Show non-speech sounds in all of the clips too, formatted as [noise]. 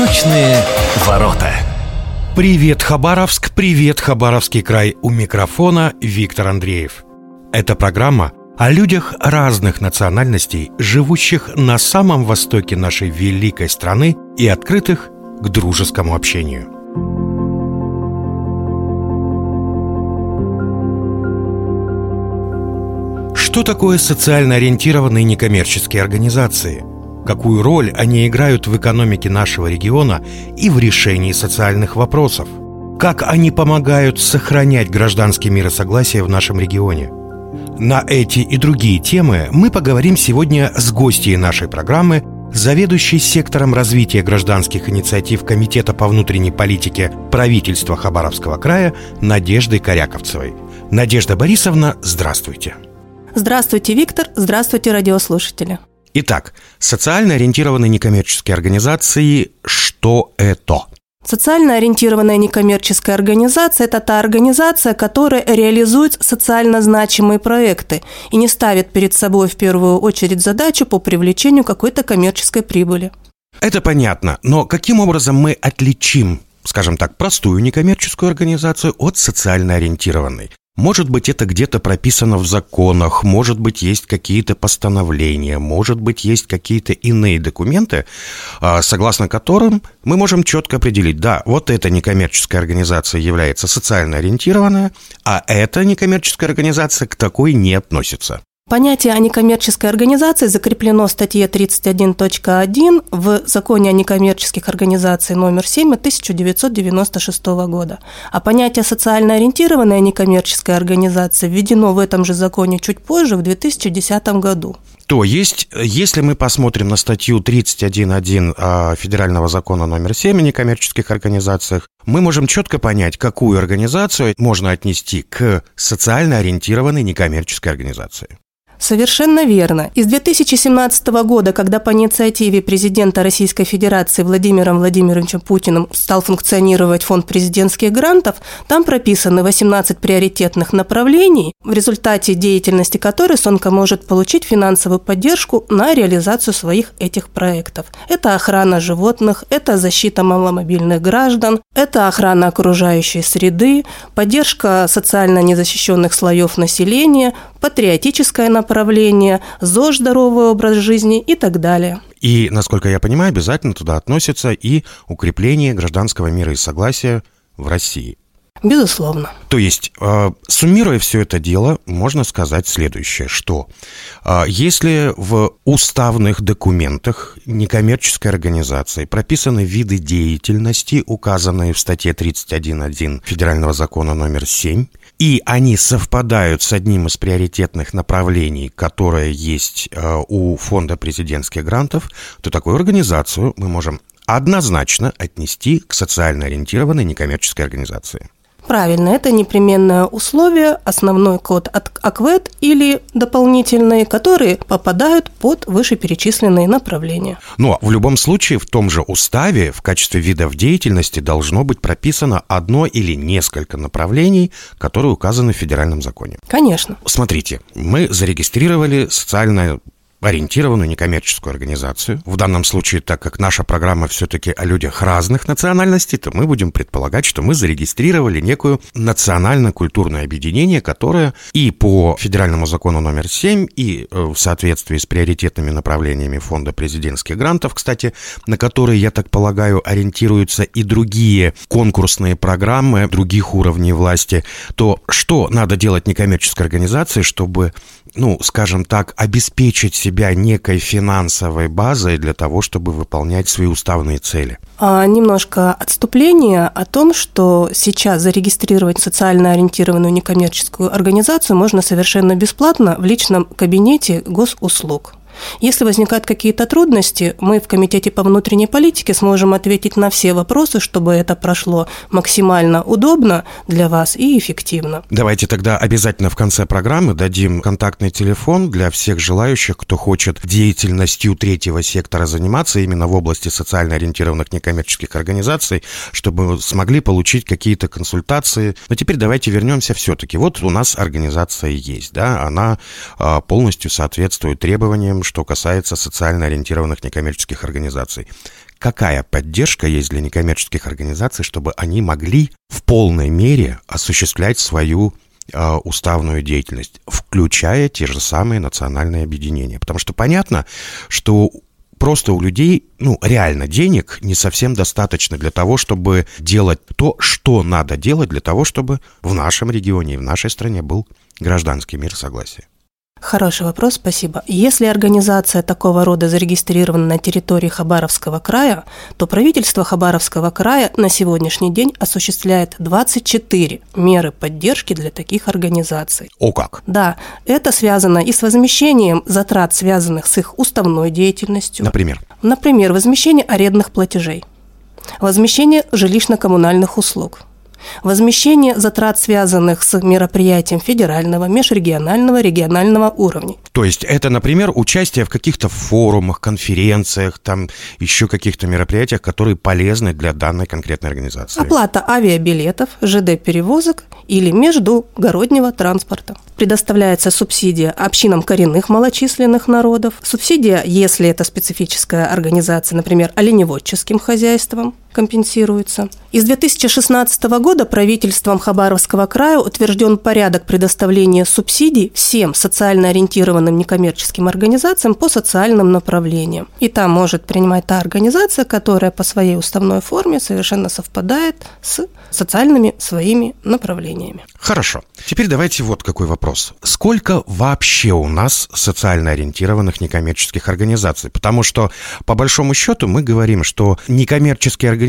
Восточные ворота. Привет, Хабаровск, привет, Хабаровский край. У микрофона Виктор Андреев. Это программа о людях разных национальностей, живущих на самом востоке нашей великой страны и открытых к дружескому общению. Что такое социально ориентированные некоммерческие организации? Какую роль они играют в экономике нашего региона и в решении социальных вопросов, как они помогают сохранять гражданский мир и согласие в нашем регионе. На эти и другие темы мы поговорим сегодня с гостьей нашей программы, заведующей сектором развития гражданских инициатив Комитета по внутренней политике правительства Хабаровского края Надеждой Коряковцевой. Надежда Борисовна, здравствуйте. Здравствуйте, Виктор. Здравствуйте, радиослушатели. Итак, социально ориентированные некоммерческие организации – что это? Социально ориентированная некоммерческая организация – это та организация, которая реализует социально значимые проекты и не ставит перед собой в первую очередь задачу по привлечению какой-то коммерческой прибыли. Это понятно, но каким образом мы отличим скажем так, простую некоммерческую организацию от социально ориентированной. Может быть, это где-то прописано в законах, может быть, есть какие-то постановления, может быть, есть какие-то иные документы, а, согласно которым мы можем четко определить, да, вот эта некоммерческая организация является социально ориентированная, а эта некоммерческая организация к такой не относится. Понятие о некоммерческой организации закреплено в статье 31.1 в Законе о некоммерческих организациях номер 7 1996 года. А понятие социально ориентированная некоммерческая организация введено в этом же законе чуть позже, в 2010 году. То есть, если мы посмотрим на статью 31.1 а, Федерального закона номер 7 о некоммерческих организациях, мы можем четко понять, какую организацию можно отнести к социально ориентированной некоммерческой организации. Совершенно верно. Из 2017 года, когда по инициативе президента Российской Федерации Владимиром Владимировичем Путиным стал функционировать фонд президентских грантов, там прописаны 18 приоритетных направлений, в результате деятельности которых Сонка может получить финансовую поддержку на реализацию своих этих проектов. Это охрана животных, это защита маломобильных граждан, это охрана окружающей среды, поддержка социально незащищенных слоев населения, патриотическое направление, ЗОЖ здоровый образ жизни и так далее. И, насколько я понимаю, обязательно туда относится и укрепление гражданского мира и согласия в России. Безусловно. То есть, э, суммируя все это дело, можно сказать следующее, что э, если в уставных документах некоммерческой организации прописаны виды деятельности, указанные в статье 31.1 Федерального закона номер 7, и они совпадают с одним из приоритетных направлений, которое есть э, у фонда президентских грантов, то такую организацию мы можем однозначно отнести к социально ориентированной некоммерческой организации. Правильно, это непременное условие, основной код от АКВЭД или дополнительные, которые попадают под вышеперечисленные направления. Но в любом случае в том же уставе в качестве видов деятельности должно быть прописано одно или несколько направлений, которые указаны в федеральном законе. Конечно. Смотрите, мы зарегистрировали социально ориентированную некоммерческую организацию. В данном случае, так как наша программа все-таки о людях разных национальностей, то мы будем предполагать, что мы зарегистрировали некую национально-культурное объединение, которое и по федеральному закону номер 7, и э, в соответствии с приоритетными направлениями фонда президентских грантов, кстати, на которые, я так полагаю, ориентируются и другие конкурсные программы других уровней власти, то что надо делать некоммерческой организации, чтобы, ну, скажем так, обеспечить себя некой финансовой базой для того, чтобы выполнять свои уставные цели? А, немножко отступление о том, что сейчас зарегистрировать социально ориентированную некоммерческую организацию можно совершенно бесплатно в личном кабинете госуслуг. Если возникают какие-то трудности, мы в Комитете по внутренней политике сможем ответить на все вопросы, чтобы это прошло максимально удобно для вас и эффективно. Давайте тогда обязательно в конце программы дадим контактный телефон для всех желающих, кто хочет деятельностью третьего сектора заниматься именно в области социально ориентированных некоммерческих организаций, чтобы смогли получить какие-то консультации. Но теперь давайте вернемся все-таки. Вот у нас организация есть, да, она а, полностью соответствует требованиям, что касается социально ориентированных некоммерческих организаций. Какая поддержка есть для некоммерческих организаций, чтобы они могли в полной мере осуществлять свою э, уставную деятельность, включая те же самые национальные объединения? Потому что понятно, что просто у людей, ну, реально денег не совсем достаточно для того, чтобы делать то, что надо делать для того, чтобы в нашем регионе и в нашей стране был гражданский мир согласия. Хороший вопрос, спасибо. Если организация такого рода зарегистрирована на территории Хабаровского края, то правительство Хабаровского края на сегодняшний день осуществляет 24 меры поддержки для таких организаций. О как? Да, это связано и с возмещением затрат, связанных с их уставной деятельностью. Например? Например, возмещение арендных платежей, возмещение жилищно-коммунальных услуг – Возмещение затрат, связанных с мероприятием федерального, межрегионального, регионального уровня. То есть это, например, участие в каких-то форумах, конференциях, там еще каких-то мероприятиях, которые полезны для данной конкретной организации. Оплата авиабилетов, ЖД-перевозок или междугороднего транспорта. Предоставляется субсидия общинам коренных малочисленных народов, субсидия, если это специфическая организация, например, оленеводческим хозяйствам, компенсируется. Из 2016 года правительством Хабаровского края утвержден порядок предоставления субсидий всем социально ориентированным некоммерческим организациям по социальным направлениям. И там может принимать та организация, которая по своей уставной форме совершенно совпадает с социальными своими направлениями. Хорошо. Теперь давайте вот какой вопрос. Сколько вообще у нас социально ориентированных некоммерческих организаций? Потому что, по большому счету, мы говорим, что некоммерческие организации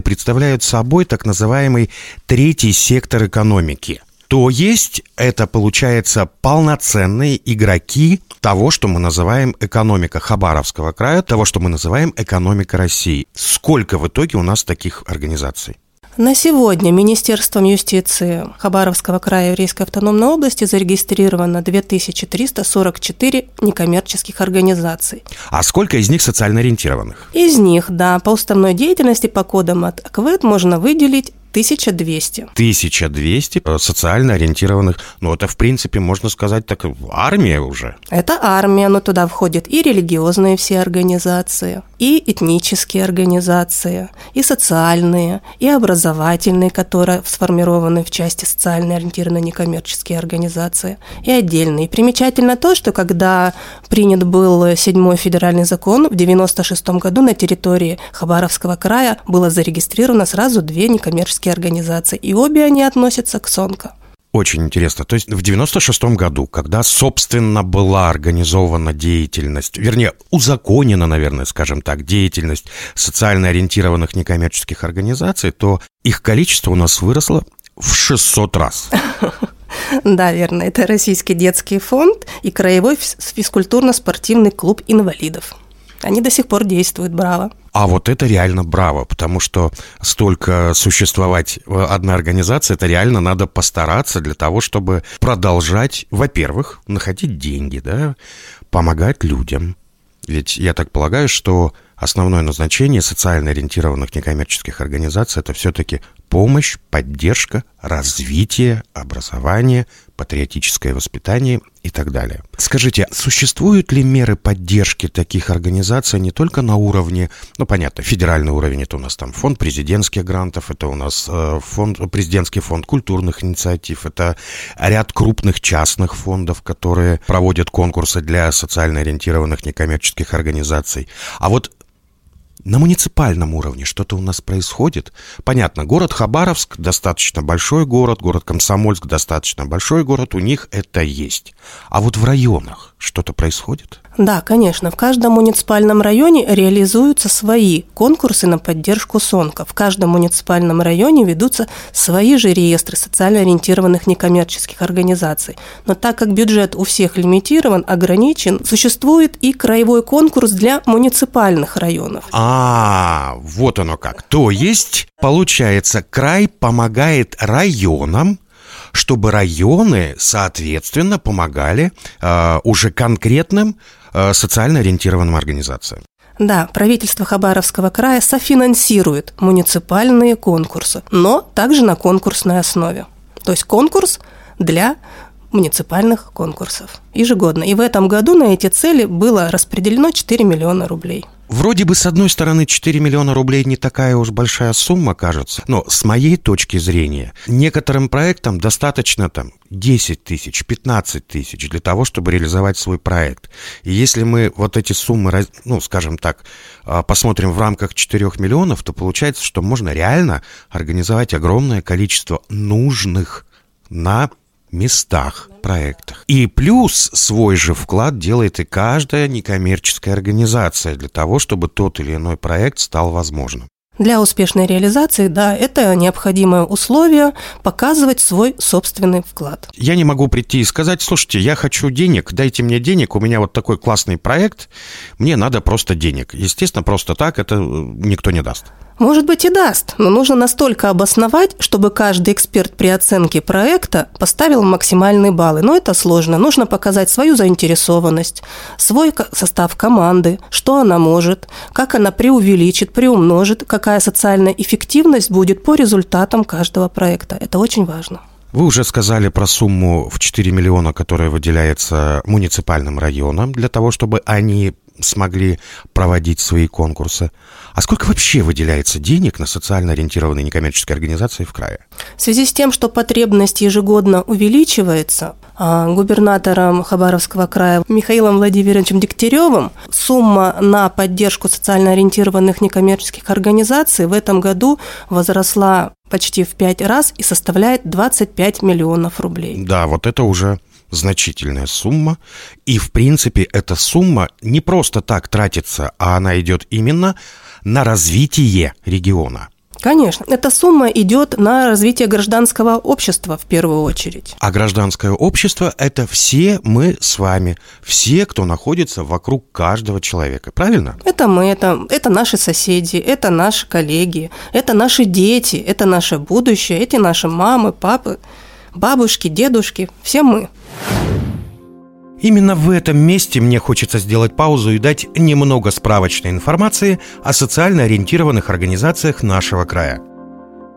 представляют собой так называемый третий сектор экономики – то есть это, получается, полноценные игроки того, что мы называем экономика Хабаровского края, того, что мы называем экономика России. Сколько в итоге у нас таких организаций? На сегодня Министерством юстиции Хабаровского края Еврейской автономной области зарегистрировано 2344 некоммерческих организаций. А сколько из них социально ориентированных? Из них, да, по уставной деятельности по кодам от АКВЭД можно выделить 1200. 1200 э, социально ориентированных. Ну, это, в принципе, можно сказать, так армия уже. Это армия, но туда входят и религиозные все организации, и этнические организации, и социальные, и образовательные, которые сформированы в части социально ориентированные некоммерческие организации, и отдельные. Примечательно то, что когда принят был седьмой федеральный закон, в 96 году на территории Хабаровского края было зарегистрировано сразу две некоммерческие некоммерческие организации, и обе они относятся к СОНКО. Очень интересно. То есть в 96-м году, когда, собственно, была организована деятельность, вернее, узаконена, наверное, скажем так, деятельность социально ориентированных некоммерческих организаций, то их количество у нас выросло в 600 раз. [laughs] Да, верно. Это Российский детский фонд и Краевой физкультурно-спортивный клуб инвалидов. Они до сих пор действуют, браво. А вот это реально браво, потому что столько существовать одна организация, это реально надо постараться для того, чтобы продолжать, во-первых, находить деньги, да, помогать людям. Ведь я так полагаю, что основное назначение социально ориентированных некоммерческих организаций это все-таки помощь, поддержка, развитие, образование, патриотическое воспитание и так далее. Скажите, существуют ли меры поддержки таких организаций не только на уровне, ну понятно, федеральный уровень, это у нас там фонд президентских грантов, это у нас э, фонд, президентский фонд культурных инициатив, это ряд крупных частных фондов, которые проводят конкурсы для социально ориентированных некоммерческих организаций. А вот на муниципальном уровне что-то у нас происходит. Понятно, город Хабаровск достаточно большой город, город Комсомольск достаточно большой город, у них это есть. А вот в районах что-то происходит? Да, конечно. В каждом муниципальном районе реализуются свои конкурсы на поддержку СОНКа. В каждом муниципальном районе ведутся свои же реестры социально ориентированных некоммерческих организаций. Но так как бюджет у всех лимитирован, ограничен, существует и краевой конкурс для муниципальных районов. А, вот оно как. То есть, получается, край помогает районам чтобы районы, соответственно, помогали э, уже конкретным э, социально ориентированным организациям. Да, правительство Хабаровского края софинансирует муниципальные конкурсы, но также на конкурсной основе. То есть конкурс для муниципальных конкурсов ежегодно. И в этом году на эти цели было распределено 4 миллиона рублей. Вроде бы, с одной стороны, 4 миллиона рублей не такая уж большая сумма, кажется, но с моей точки зрения, некоторым проектам достаточно там 10 тысяч, 15 тысяч для того, чтобы реализовать свой проект. И если мы вот эти суммы, ну, скажем так, а, посмотрим в рамках 4 миллионов, то получается, что можно реально организовать огромное количество нужных на местах, проектах. И плюс свой же вклад делает и каждая некоммерческая организация для того, чтобы тот или иной проект стал возможным. Для успешной реализации, да, это необходимое условие показывать свой собственный вклад. Я не могу прийти и сказать, слушайте, я хочу денег, дайте мне денег, у меня вот такой классный проект, мне надо просто денег. Естественно, просто так это э, никто не даст. Может быть и даст, но нужно настолько обосновать, чтобы каждый эксперт при оценке проекта поставил максимальные баллы. Но это сложно. Нужно показать свою заинтересованность, свой состав команды, что она может, как она преувеличит, приумножит, какая социальная эффективность будет по результатам каждого проекта. Это очень важно. Вы уже сказали про сумму в 4 миллиона, которая выделяется муниципальным районам для того, чтобы они смогли проводить свои конкурсы. А сколько вообще выделяется денег на социально ориентированные некоммерческие организации в крае? В связи с тем, что потребность ежегодно увеличивается, а, губернатором Хабаровского края Михаилом Владимировичем Дегтяревым сумма на поддержку социально ориентированных некоммерческих организаций в этом году возросла почти в пять раз и составляет 25 миллионов рублей. Да, вот это уже значительная сумма, и в принципе эта сумма не просто так тратится, а она идет именно на развитие региона. Конечно, эта сумма идет на развитие гражданского общества в первую очередь. А гражданское общество – это все мы с вами, все, кто находится вокруг каждого человека, правильно? Это мы, это, это наши соседи, это наши коллеги, это наши дети, это наше будущее, эти наши мамы, папы, бабушки, дедушки, все мы. Именно в этом месте мне хочется сделать паузу и дать немного справочной информации о социально ориентированных организациях нашего края.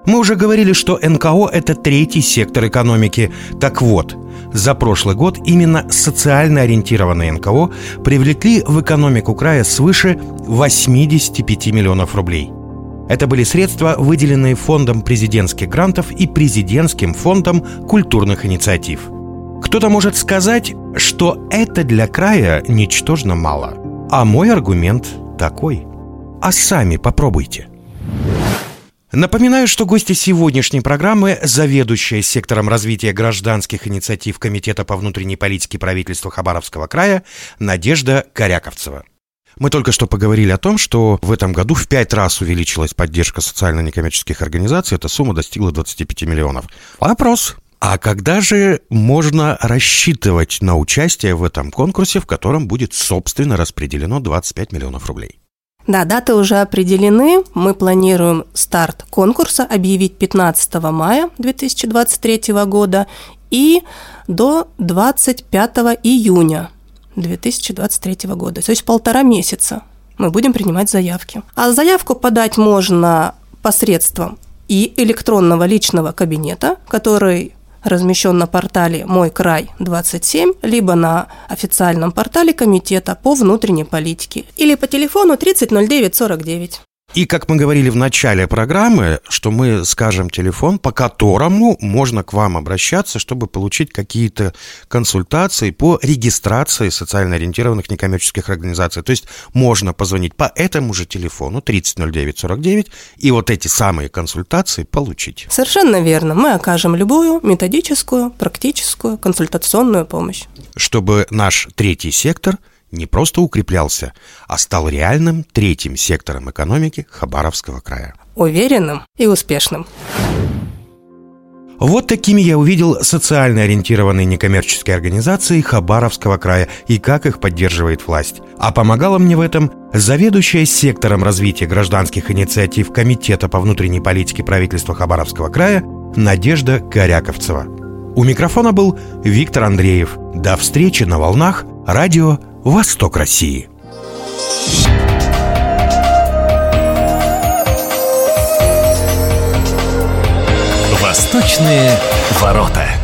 Мы уже говорили, что НКО – это третий сектор экономики. Так вот, за прошлый год именно социально ориентированные НКО привлекли в экономику края свыше 85 миллионов рублей. Это были средства, выделенные Фондом президентских грантов и Президентским фондом культурных инициатив – кто-то может сказать, что это для края ничтожно мало. А мой аргумент такой. А сами попробуйте. Напоминаю, что гости сегодняшней программы – заведующая сектором развития гражданских инициатив Комитета по внутренней политике правительства Хабаровского края Надежда Коряковцева. Мы только что поговорили о том, что в этом году в пять раз увеличилась поддержка социально-некоммерческих организаций. Эта сумма достигла 25 миллионов. Вопрос, а когда же можно рассчитывать на участие в этом конкурсе, в котором будет, собственно, распределено 25 миллионов рублей? Да, даты уже определены. Мы планируем старт конкурса объявить 15 мая 2023 года и до 25 июня 2023 года. То есть полтора месяца мы будем принимать заявки. А заявку подать можно посредством и электронного личного кабинета, который размещен на портале «Мой край 27», либо на официальном портале Комитета по внутренней политике, или по телефону 300949. И как мы говорили в начале программы, что мы скажем телефон, по которому можно к вам обращаться, чтобы получить какие-то консультации по регистрации социально ориентированных некоммерческих организаций. То есть можно позвонить по этому же телефону 300949 и вот эти самые консультации получить. Совершенно верно. Мы окажем любую методическую, практическую, консультационную помощь. Чтобы наш третий сектор – не просто укреплялся, а стал реальным третьим сектором экономики Хабаровского края. Уверенным и успешным. Вот такими я увидел социально ориентированные некоммерческие организации Хабаровского края и как их поддерживает власть. А помогала мне в этом заведующая сектором развития гражданских инициатив Комитета по внутренней политике правительства Хабаровского края Надежда Коряковцева. У микрофона был Виктор Андреев. До встречи на волнах радио Восток России. Восточные ворота.